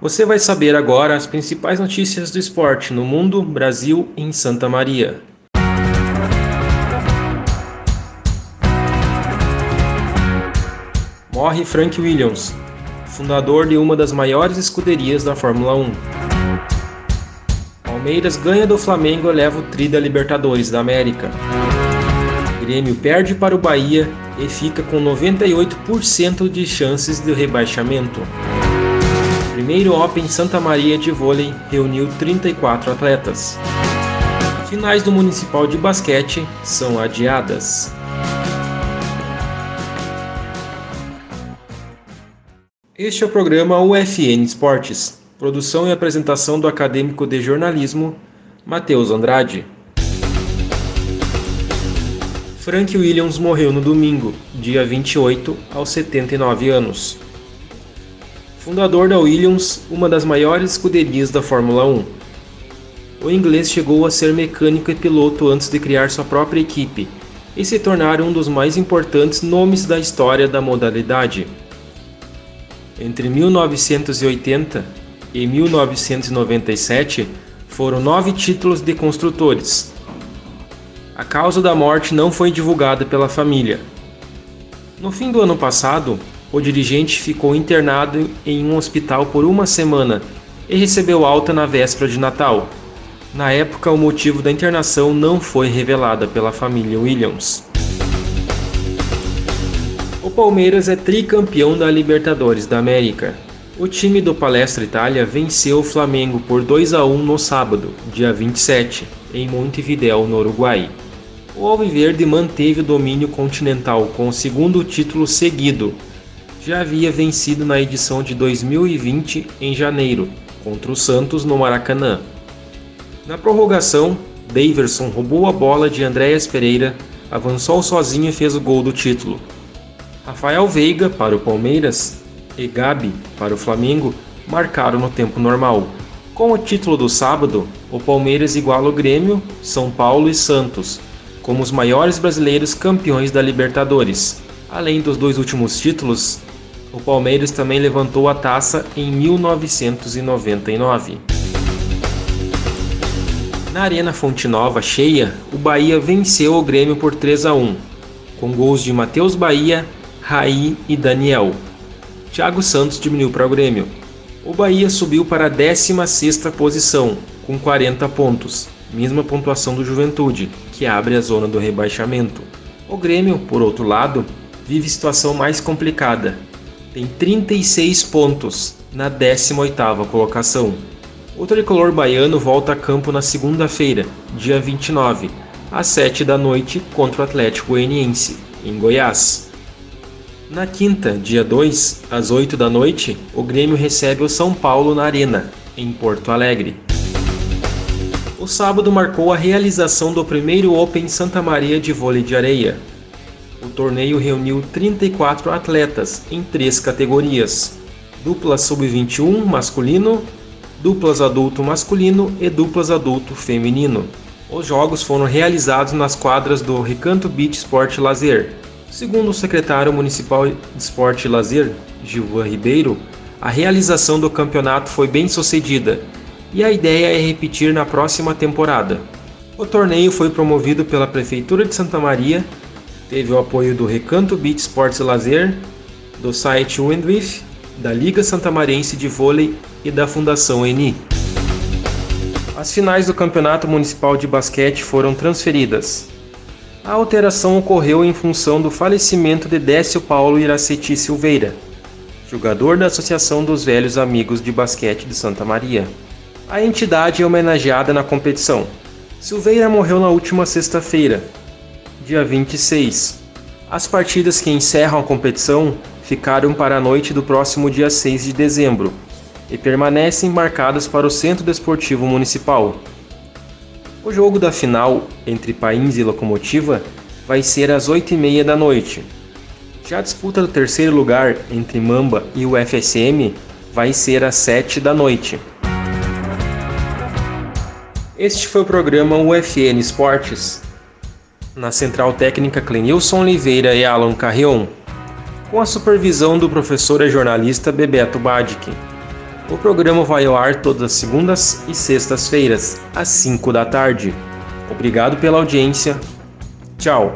Você vai saber agora as principais notícias do esporte no mundo, Brasil e em Santa Maria. Morre Frank Williams, fundador de uma das maiores escuderias da Fórmula 1. Palmeiras ganha do Flamengo e leva o tri da Libertadores da América. Grêmio perde para o Bahia e fica com 98% de chances de rebaixamento. Primeiro Open Santa Maria de vôlei reuniu 34 atletas. Finais do Municipal de Basquete são adiadas. Este é o programa UFN Esportes, produção e apresentação do acadêmico de jornalismo Matheus Andrade. Frank Williams morreu no domingo, dia 28, aos 79 anos. Fundador da Williams, uma das maiores escuderias da Fórmula 1. O inglês chegou a ser mecânico e piloto antes de criar sua própria equipe e se tornar um dos mais importantes nomes da história da modalidade. Entre 1980 e 1997, foram nove títulos de construtores, a causa da morte não foi divulgada pela família. No fim do ano passado, o dirigente ficou internado em um hospital por uma semana e recebeu alta na véspera de Natal. Na época, o motivo da internação não foi revelada pela família Williams. O Palmeiras é tricampeão da Libertadores da América. O time do Palestra Itália venceu o Flamengo por 2 a 1 no sábado, dia 27, em Montevidéu, no Uruguai. O Alviverde manteve o domínio continental com o segundo título seguido. Já havia vencido na edição de 2020 em janeiro, contra o Santos no Maracanã. Na prorrogação, Daverson roubou a bola de Andréas Pereira, avançou sozinho e fez o gol do título. Rafael Veiga para o Palmeiras e Gabi para o Flamengo marcaram no tempo normal. Com o título do sábado, o Palmeiras iguala o Grêmio, São Paulo e Santos, como os maiores brasileiros campeões da Libertadores. Além dos dois últimos títulos, o Palmeiras também levantou a taça em 1999. Na Arena Fonte Nova cheia, o Bahia venceu o Grêmio por 3 a 1, com gols de Matheus Bahia, Raí e Daniel. Thiago Santos diminuiu para o Grêmio. O Bahia subiu para a 16ª posição, com 40 pontos, mesma pontuação do Juventude, que abre a zona do rebaixamento. O Grêmio, por outro lado, vive situação mais complicada. Tem 36 pontos na 18ª colocação. O tricolor baiano volta a campo na segunda-feira, dia 29, às 7 da noite contra o Atlético Goianiense, em Goiás. Na quinta, dia 2, às 8 da noite, o Grêmio recebe o São Paulo na Arena, em Porto Alegre. O sábado marcou a realização do primeiro Open Santa Maria de vôlei de areia. O torneio reuniu 34 atletas em três categorias: duplas sub-21 masculino, duplas adulto masculino e duplas adulto feminino. Os jogos foram realizados nas quadras do Recanto Beach Sport Lazer. Segundo o secretário municipal de Esporte e Lazer, Gilvan Ribeiro, a realização do campeonato foi bem sucedida e a ideia é repetir na próxima temporada. O torneio foi promovido pela Prefeitura de Santa Maria, teve o apoio do Recanto Beach Sports Lazer, do site Windwith, da Liga Santamarense de Vôlei e da Fundação ENI. As finais do Campeonato Municipal de Basquete foram transferidas. A alteração ocorreu em função do falecimento de Décio Paulo Iraceti Silveira, jogador da Associação dos Velhos Amigos de Basquete de Santa Maria. A entidade é homenageada na competição. Silveira morreu na última sexta-feira, dia 26. As partidas que encerram a competição ficaram para a noite do próximo dia 6 de dezembro e permanecem marcadas para o Centro Desportivo Municipal. O jogo da final entre Pains e Locomotiva vai ser às 8h30 da noite. Já a disputa do terceiro lugar entre Mamba e o FSM vai ser às 7 da noite. Este foi o programa UFN Esportes. Na central técnica Clenilson Oliveira e Alan Carrion, com a supervisão do professor e jornalista Bebeto Badic. O programa vai ao ar todas as segundas e sextas-feiras, às 5 da tarde. Obrigado pela audiência. Tchau.